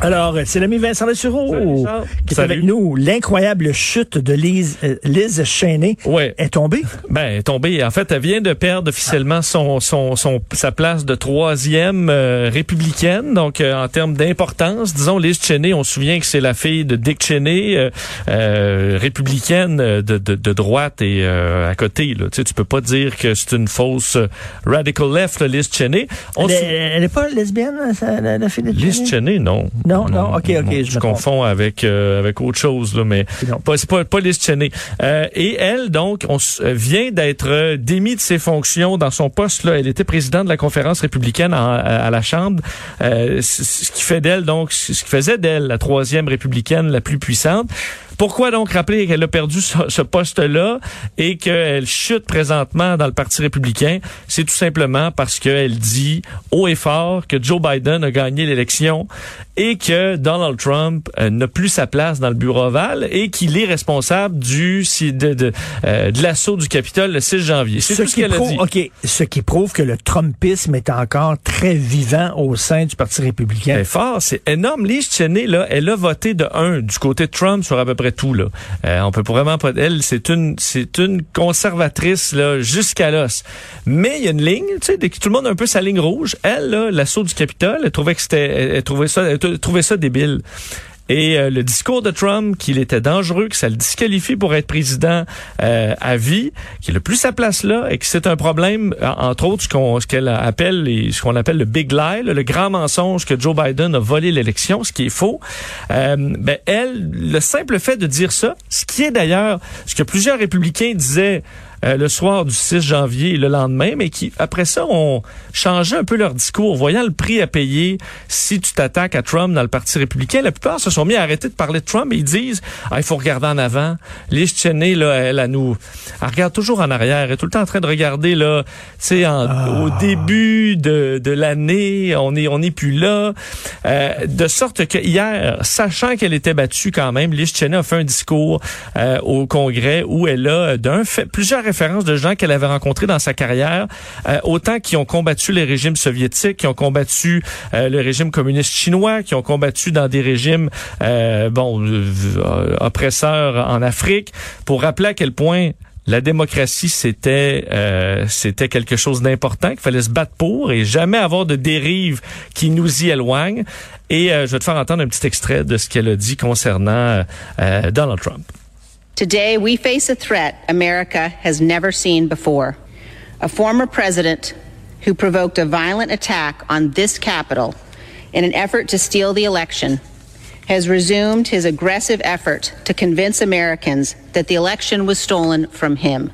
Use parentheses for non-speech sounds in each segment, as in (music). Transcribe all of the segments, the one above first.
Alors, c'est l'ami Vincent Lessureau qui est avec nous. L'incroyable chute de Lise, euh, Liz Cheney Ouais. est tombée? Ben, elle est tombée. En fait, elle vient de perdre officiellement son, son, son sa place de troisième euh, républicaine. Donc, euh, en termes d'importance, disons, Liz Cheney, on se souvient que c'est la fille de Dick Cheney, euh, républicaine de, de, de droite et euh, à côté. Là. Tu sais, tu peux pas dire que c'est une fausse radical left, là, Liz Cheney. On Elle, se- est- elle est pas lesbienne, ça, la, la fille de Liz Cheney? Cheney, non. Non, non, ok, ok, je confonds avec euh, avec autre chose là, mais Non. pas pas pas Liz Cheney. Euh, et elle donc on euh, vient d'être euh, démise de ses fonctions dans son poste là. Elle était présidente de la conférence républicaine en- à, à la Chambre, euh, ce qui fait d'elle donc ce qui faisait d'elle la troisième républicaine la plus puissante. Pourquoi donc rappeler qu'elle a perdu ce, ce poste-là et qu'elle chute présentement dans le Parti républicain? C'est tout simplement parce qu'elle dit haut et fort que Joe Biden a gagné l'élection et que Donald Trump euh, n'a plus sa place dans le bureau ovale et qu'il est responsable du si- de, de, euh, de l'assaut du Capitole le 6 janvier. C'est Ce tout ce qui, qu'elle a dit. ok, ce qui prouve que le Trumpisme est encore très vivant au sein du Parti républicain. C'est fort, c'est énorme. Cheney, là, elle a voté de un du côté de Trump sur à peu près tout. Là, Euh, on peut vraiment pas. Elle, c'est une, c'est une conservatrice là jusqu'à l'os. Mais il y a une ligne, tu sais, dès que tout le monde a un peu sa ligne rouge. Elle, là, l'assaut du Capitole, elle trouvait que c'était, elle, elle trouvait ça, elle trouvait ça débile. Et euh, le discours de Trump, qu'il était dangereux, que ça le disqualifie pour être président euh, à vie, qu'il a plus sa place là et que c'est un problème, en- entre autres, ce qu'on ce qu'elle appelle les- ce qu'on appelle le big lie, le grand mensonge que Joe Biden a volé l'élection, ce qui est faux. Euh, ben elle, le simple fait de dire ça, ce qui est d'ailleurs ce que plusieurs républicains disaient euh, le soir du 6 janvier et le lendemain, mais qui, après ça, ont changé un peu leur discours, voyant le prix à payer si tu t'attaques à Trump dans le Parti républicain. La plupart se sont mis à arrêter de parler de Trump et ils disent, ah, il faut regarder en avant. Liz Cheney, là, elle, elle nous, elle regarde toujours en arrière. Elle est tout le temps en train de regarder, là, tu sais, au début de, de l'année, on est, on est plus là. Euh, de sorte que hier, sachant qu'elle était battue quand même, Liz Cheney a fait un discours euh, au Congrès où elle a d'un fait plusieurs références de gens qu'elle avait rencontrés dans sa carrière, euh, autant qui ont combattu les régimes soviétiques, qui ont combattu euh, le régime communiste chinois, qui ont combattu dans des régimes euh, bon euh, oppresseurs en Afrique, pour rappeler à quel point la démocratie, c'était euh, c'était quelque chose d'important qu'il fallait se battre pour et jamais avoir de dérive qui nous y éloigne. Et euh, je vais te faire entendre un petit extrait de ce qu'elle a dit concernant euh, Donald Trump. Today, we face a threat America has never seen before. A former president who provoked a violent attack on this Capitol in an effort to steal the election has resumed his aggressive effort to convince Americans that the election was stolen from him.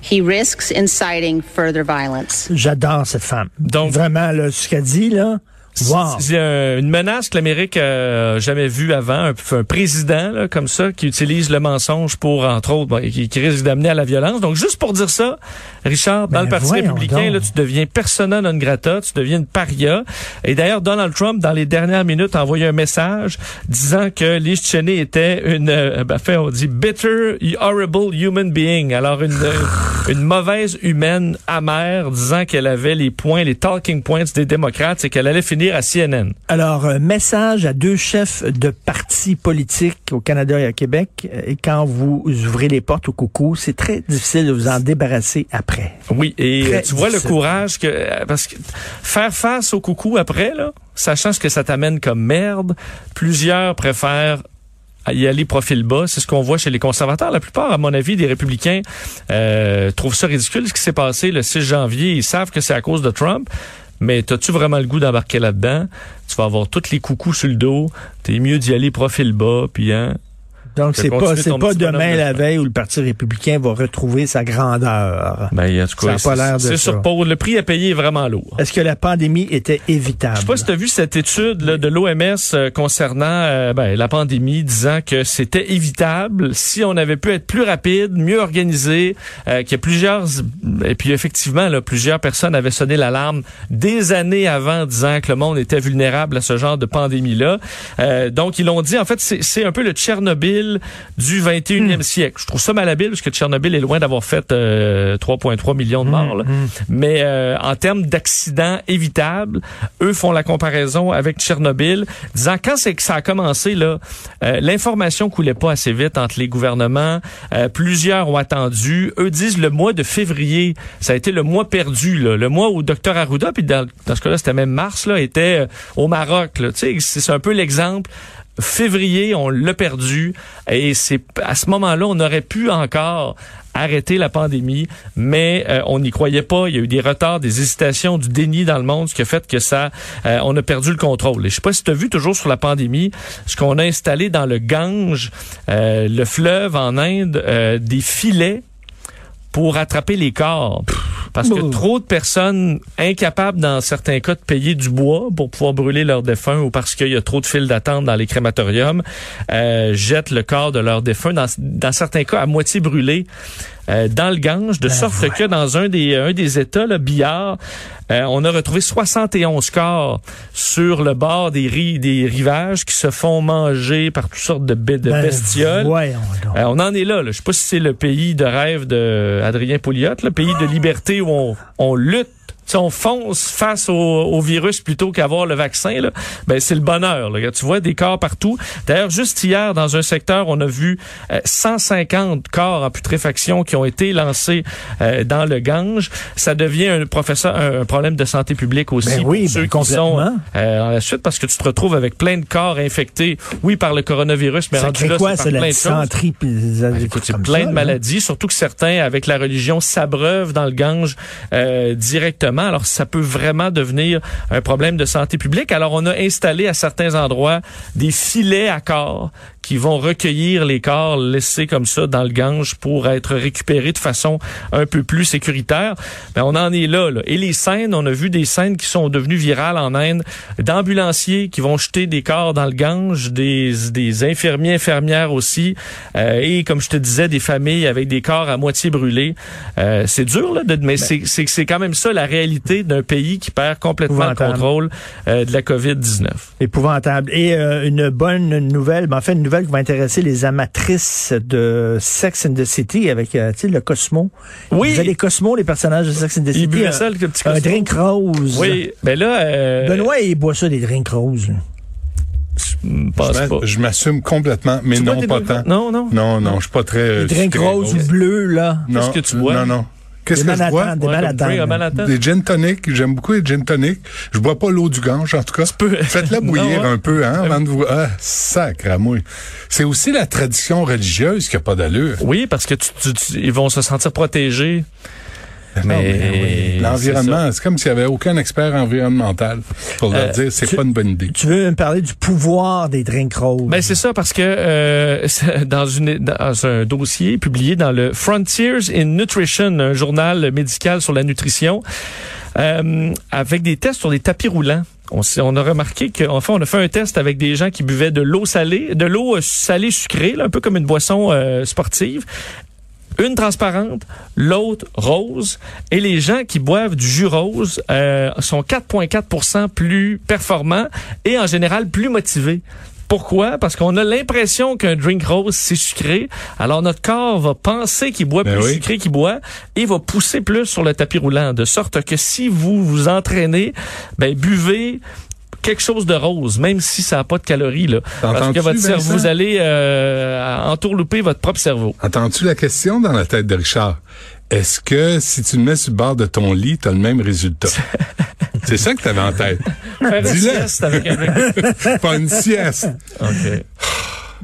He risks inciting further violence. J'adore cette femme. Donc- Vraiment, là, ce qu'elle dit, là, wow. C'est euh, une menace que l'Amérique a jamais vue avant. Un, un président là, comme ça qui utilise le mensonge pour, entre autres, bon, qui, qui risque d'amener à la violence. Donc, juste pour dire ça, Richard, dans Ben, le Parti républicain, là, tu deviens persona non grata, tu deviens une paria. Et d'ailleurs, Donald Trump, dans les dernières minutes, a envoyé un message disant que Liz Cheney était une, euh, ben, fait, on dit, bitter, horrible human being. Alors, une, euh, (sighs) une mauvaise humaine amère, disant qu'elle avait les points, les talking points des démocrates et qu'elle allait finir à CNN. Alors, un message à deux chefs de partis politiques au Canada et à Québec. Et quand vous ouvrez les portes au coucou, c'est très difficile de vous en débarrasser après. Oui, et Très euh, tu vois le courage que euh, parce que faire face au coucou après là, sachant ce que ça t'amène comme merde, plusieurs préfèrent y aller profil bas. C'est ce qu'on voit chez les conservateurs. La plupart, à mon avis, des républicains euh, trouvent ça ridicule ce qui s'est passé le 6 janvier. Ils savent que c'est à cause de Trump. Mais as-tu vraiment le goût d'embarquer là-dedans? Tu vas avoir tous les coucous sur le dos. T'es mieux d'y aller profil bas, puis hein. Donc, c'est pas, c'est pas demain de la veille où le Parti républicain va retrouver sa grandeur. Ben, en tout cas, Ça a pas l'air de c'est ça. sur. Le prix à payer est vraiment lourd. Est-ce que la pandémie était évitable? Je sais pas si tu as vu cette étude là, de l'OMS euh, concernant euh, ben, la pandémie, disant que c'était évitable si on avait pu être plus rapide, mieux organisé, euh, qu'il y a plusieurs et puis effectivement là, plusieurs personnes avaient sonné l'alarme des années avant, disant que le monde était vulnérable à ce genre de pandémie là. donc ils l'ont dit. En fait, c'est un peu le Tchernobyl Tchernobyl du 21e Hmm. siècle. Je trouve ça malhabile parce que Tchernobyl est loin d'avoir fait euh, 3,3 millions de Hmm, morts. là. Mais euh, en termes d'accidents évitables, eux font la comparaison avec Tchernobyl, disant quand c'est que ça a commencé là, euh, l'information coulait pas assez vite entre les gouvernements. Euh, plusieurs ont attendu. Eux disent le mois de février, ça a été le mois perdu, là, le mois où Dr Arruda, puis dans, dans ce cas-là c'était même mars, là, était euh, au Maroc. Tu sais, c'est un peu l'exemple. Février, on l'a perdu et c'est à ce moment-là, on aurait pu encore arrêter la pandémie, mais euh, on n'y croyait pas. Il y a eu des retards, des hésitations, du déni dans le monde, ce qui a fait que ça, euh, on a perdu le contrôle. Et je sais pas si tu as vu toujours sur la pandémie ce qu'on a installé dans le Gange, euh, le fleuve en Inde, des filets pour attraper les corps. Parce que Bon. trop de personnes incapables, dans certains cas, de payer du bois pour pouvoir brûler leurs défunts ou parce qu'il y a trop de files d'attente dans les crématoriums, euh, jettent le corps de leurs défunts, dans, dans certains cas à moitié brûlé, euh, dans le Gange, de sorte ouais. que dans un des, un des États, le Billard, euh, on a retrouvé 71 corps sur le bord des, ri- des rivages qui se font manger par toutes sortes de, de Ben, bestioles. Euh, on en est là, là. Je sais pas si c'est le pays de rêve de Adrien Pouliot, le pays de liberté où on, on lutte. Si on fonce face au, au virus plutôt qu'avoir le vaccin, là, ben c'est le bonheur. Là. Tu vois des corps partout. D'ailleurs, juste hier, dans un secteur, on a vu euh, 150 corps en putréfaction qui ont été lancés euh, dans le Gange. Ça devient un professeur un, un problème de santé publique aussi Ben oui, ceux ben qui sont complètement. euh, la suite parce que tu te retrouves avec plein de corps infectés, oui par le coronavirus, mais ça rendu là, c'est par la plein de choses. Écoute, plein ça, de là. maladies, surtout que certains, avec la religion, s'abreuvent dans le Gange euh, Alors, ça peut vraiment devenir un problème de santé publique. Alors, on a installé à certains endroits des filets à corps qui vont recueillir les corps laissés comme ça dans le Gange pour être récupérés de façon un peu plus sécuritaire. Mais on en est là, là. Et les scènes, on a vu des scènes qui sont devenues virales en Inde, d'ambulanciers qui vont jeter des corps dans le Gange, des, des infirmiers, infirmières aussi, euh, et comme je te disais, des familles avec des corps à moitié brûlés. Euh, c'est dur, là, de, mais c'est c'est c'est quand même ça la réalité d'un pays qui perd complètement le contrôle euh, de la COVID-19. Épouvantable. Et euh, une bonne nouvelle, ben, en fait, une nouvelle qui va intéresser les amatrices de Sex and the City avec, euh, tu sais, le Cosmo. Oui. Vous avez les Cosmos, les personnages de Sex and the Ils City. buvaient un- ça, le petit Un Cosmo. drink rose. Oui, ben là, euh, Benoît, il boit ça, des drinks roses. là. je m'assume complètement, mais Tu non pas tant. Non, non. Non, non, je suis pas très. euh, Des drinks roses rose. ou bleus, là. Non, Qu'est-ce que tu bois? Non, non. Qu'est-ce Des que je bois? Des Manhattan. à Manhattan. Des gin tonic. J'aime beaucoup les gin tonic. Je bois pas l'eau du Gange, en tout cas. peux- Faites-la (laughs) Non, bouillir un peu, hein, avant de vous... Ah, sacre à moi. C'est aussi la tradition religieuse qui a pas d'allure. Oui, parce que tu, tu- tu- ils vont se sentir protégés. Non, Mais oui. L'environnement, c'est comme s'il y avait aucun expert environnemental pour leur Euh, dire c'est pas une bonne idée. Tu veux me parler du pouvoir des drinks roses? Ben c'est ça parce que euh, (laughs) dans une dans un dossier publié dans le Frontiers in Nutrition, un journal médical sur la nutrition, euh, avec des tests sur des tapis roulants. On, a remarqué qu'enfin, on a fait un test avec des gens qui buvaient de l'eau salée, de l'eau salée sucrée, là, un peu comme une boisson euh, sportive. Une transparente, l'autre rose. Et les gens qui boivent du jus rose euh, sont 4,4% plus performants et en général plus motivés. Pourquoi? Parce qu'on a l'impression qu'un drink rose, c'est sucré. Alors, notre corps va penser qu'il boit Ben plus oui. sucré qu'il boit et va pousser plus sur le tapis roulant. De sorte que si vous vous entraînez, ben, buvez quelque chose de rose, même si ça n'a pas de calories. Là. Parce que votre cerveau, vous allez euh, entourlouper votre propre cerveau. Entends-tu la question dans la tête de Richard? Est-ce que si tu le mets sur le bord de ton lit, tu as le même résultat? (laughs) c'est ça que tu avais en tête. Faire une sieste avec un. (laughs) Pas une sieste.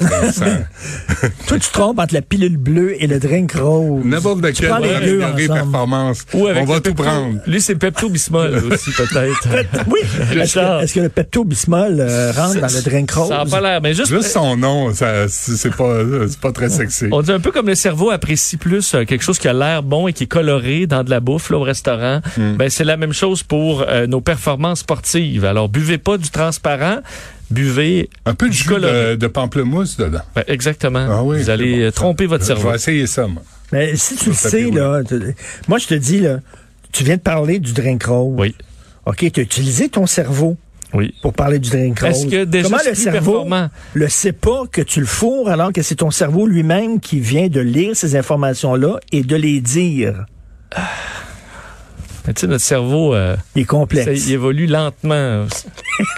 (laughs) Toi, tu te trompes entre la pilule bleue et le drink rose. N'importe Tu lequel les deux ensemble. performance. Ou avec On va le tout Pepto- prendre. Lui, c'est Pepto-Bismol (laughs) aussi, peut-être. Oui. Est-ce que, est-ce que le Pepto-Bismol euh, rentre dans le drink rose? Ça n'a pas l'air. Mais juste, Juste son nom, ça, c'est pas, c'est pas très sexy. on dit un peu comme le cerveau apprécie plus euh, quelque chose qui a l'air bon et qui est coloré dans de la bouffe là, au restaurant. Hmm. Ben, c'est la même chose pour euh, nos performances sportives. Alors, buvez pas du transparent, buvez Un peu de jus de, de pamplemousse dedans. Ben, exactement. Ah oui, Vous allez bon, ça. tromper votre Je cerveau. vais essayer ça, moi. Mais si tu le sais, là, moi, je te dis, là, tu viens de parler du drink rose. Oui. OK, tu as utilisé ton cerveau. Oui. pour parler du drink rose. Est-ce que déjà Comment le plus cerveau performant? le sait pas que tu le fourres alors que c'est ton cerveau lui-même qui vient de lire ces informations-là et de les dire? Mais Tu sais, notre cerveau, euh, Il est ça, complexe. il évolue lentement.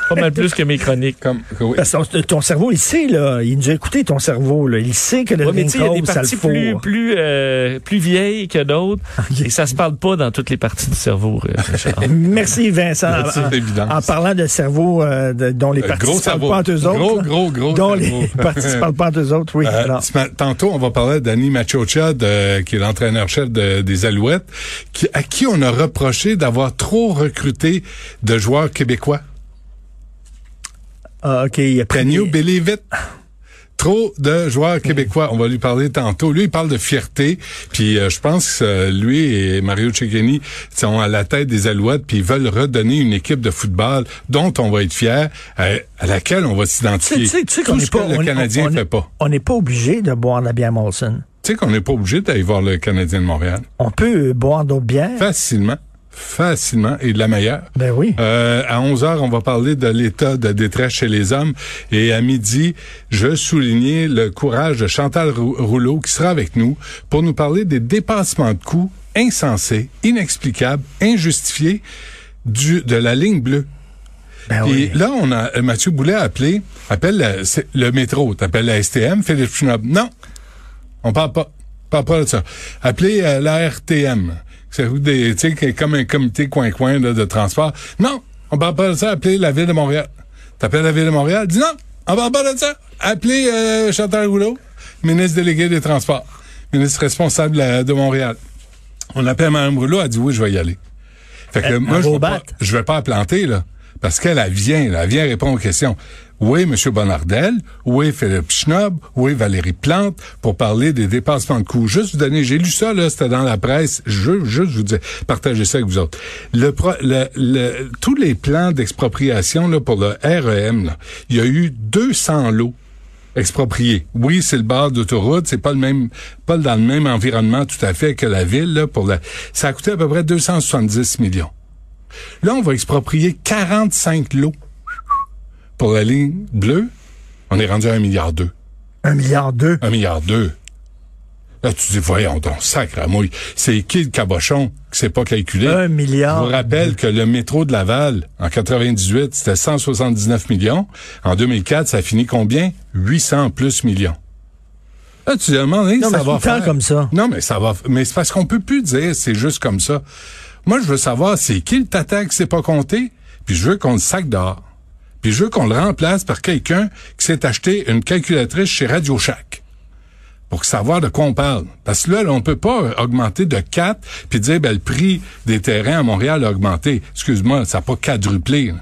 Pas mal plus que mes chroniques. Comme, oui. Parce que ton, cerveau, il sait, là. Il nous a écouté, ton cerveau, là. Il sait que le Ouais, mais il y a des ça parties plus, plus, euh, plus vieilles que d'autres. (laughs) Ok. Et ça se parle pas dans toutes les parties du cerveau, euh, Richard. (laughs) Merci, Vincent. C'est En- évident. En, parlant de cerveau euh, de- dont les Euh, parties ne parlent pas entre eux autres. Gros, gros, gros Dont cerveau. les (laughs) parties ne parlent pas entre eux autres, oui. Euh, Alors, tantôt, on va parler d'Annie Machocha, de- qui est l'entraîneur-chef de- des Alouettes, qui, à qui on a reproché d'avoir trop recruté de joueurs québécois. ah, OK, il a pris... Can you believe it? Trop de joueurs québécois. On va lui parler tantôt. Lui, il parle de fierté. Puis euh, je pense que euh, lui et Mario Cecchini sont à la tête des Alouettes. Puis ils veulent redonner une équipe de football dont on va être fier, euh, à laquelle on va s'identifier. tu sais, qu'on n'est pas... on- Canadien on- fait pas. On n'est pas obligé de boire la bière Molson. Tu sais qu'on n'est pas obligé d'aller voir le Canadien de Montréal. On peut boire d'autres bières. Facilement. Facilement. Et de la meilleure. Ben oui. Euh, à 11 heures, on va parler de l'état de détresse chez les hommes. Et à midi, je soulignais le courage de Chantal Rou- Rouleau qui sera avec nous pour nous parler des dépassements de coûts insensés, inexplicables, injustifiés du, de la ligne bleue. Ben oui. là, on a euh, Mathieu Boulet a appelé, appelle la- le métro, t'appelles la STM, Philippe Schnob. Non, on parle pas, parle pas de ça. Appelez euh, la RTM. C'est des, comme un comité coin-coin de transport. Non, on parle pas de ça. Appelez la ville de Montréal. T'appelles la ville de Montréal, dis non, on parle pas de ça. Appelez euh, Chantal Rouleau, ministre délégué des Transports, ministre responsable euh, de Montréal. On appelle Mme Rouleau, elle dit oui, je vais y aller. Fait que moi, je va vais pas, je vais pas la planter, là. Parce qu'elle, elle vient, elle vient répondre aux questions. Est M. Bonardel? Est Philippe Schnob? Est Valérie Plante? Pour parler des dépassements de coûts. Juste vous donner, j'ai lu ça, là, c'était dans la presse. Je, juste vous dire, partagez ça avec vous autres. Tous les plans d'expropriation, là, pour le REM, il y a eu 200 lots expropriés. Oui, c'est le bord d'autoroute, c'est pas le même, pas dans le même environnement tout à fait que la ville, là, pour la, ça a coûté à peu près 270 millions. Là, on va exproprier 45 lots pour la ligne bleue. On est rendu à un milliard deux. Un milliard deux? Un milliard deux. Là, tu dis, voyons donc, sacre à mouille. C'est qui le cabochon qui s'est pas calculé? Un Je milliard. vous rappelle que le métro de Laval, en 98, c'était 179 millions. En 2004, ça a fini combien? 800 plus millions. Là, tu te demandes, Non, ça mais va faire? comme ça. Non, mais ça va. Mais c'est parce qu'on peut plus dire c'est juste comme ça. Moi, je veux savoir c'est qui le tata qui s'est pas compté, puis je veux qu'on le sac dehors. Puis je veux qu'on le remplace par quelqu'un qui s'est acheté une calculatrice chez Radio Shack pour savoir de quoi on parle. Parce que là, on peut pas euh, augmenter de 4 puis dire ben, le prix des terrains à Montréal a augmenté. Excuse-moi, ça n'a pas quadruplé.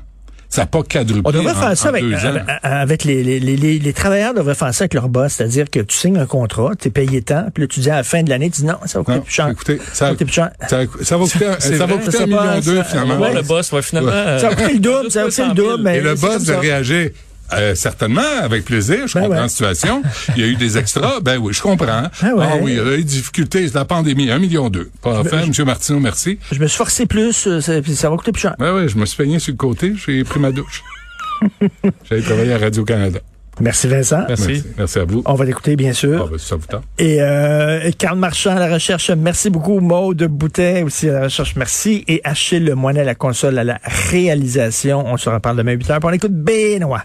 Ça n'a pas quadruplé On devrait en- faire ça en avec, deux ans. avec, avec les, les, les, les- les travailleurs devraient faire ça avec leur boss, c'est-à-dire que tu signes un contrat, tu es payé tant, puis là tu dis à la fin de l'année, tu dis non, ça va coûter Non, plus cher. écoutez, ça ça, va coûter plus cher. ça, ça va (laughs) coûter, ça va coûter ça un million deux, ça- finalement. Va Ouais. le boss, ouais, finalement. Ouais. euh, Ça va coûter le double, (laughs) ça va coûter le 200 000. double, mais Et le boss ça. réagir. Euh, certainement, avec plaisir. Je Ben comprends ouais. la situation. Il y a eu des extras. (laughs) Ben oui, je comprends. Ben ouais. Ah oui, il y a eu des difficultés. C'est la pandémie. Un million deux. Pas fait, M. Martineau, merci. Je me suis forcé plus, euh, ça, va coûter plus cher. Ben oui, je me suis peigné sur le côté. J'ai pris ma douche. (laughs) J'allais travailler à Radio-Canada. Merci Vincent. Merci. Merci à vous. On va l'écouter, bien sûr. Ah, ben, ça vous tente. Et euh, Carl Marchand à la recherche, merci beaucoup. Maude Boutet aussi à la recherche, merci. Et Achille Le Moinet à la console à la réalisation. On se reparle demain 8 heures. Puis On écoute Benoît.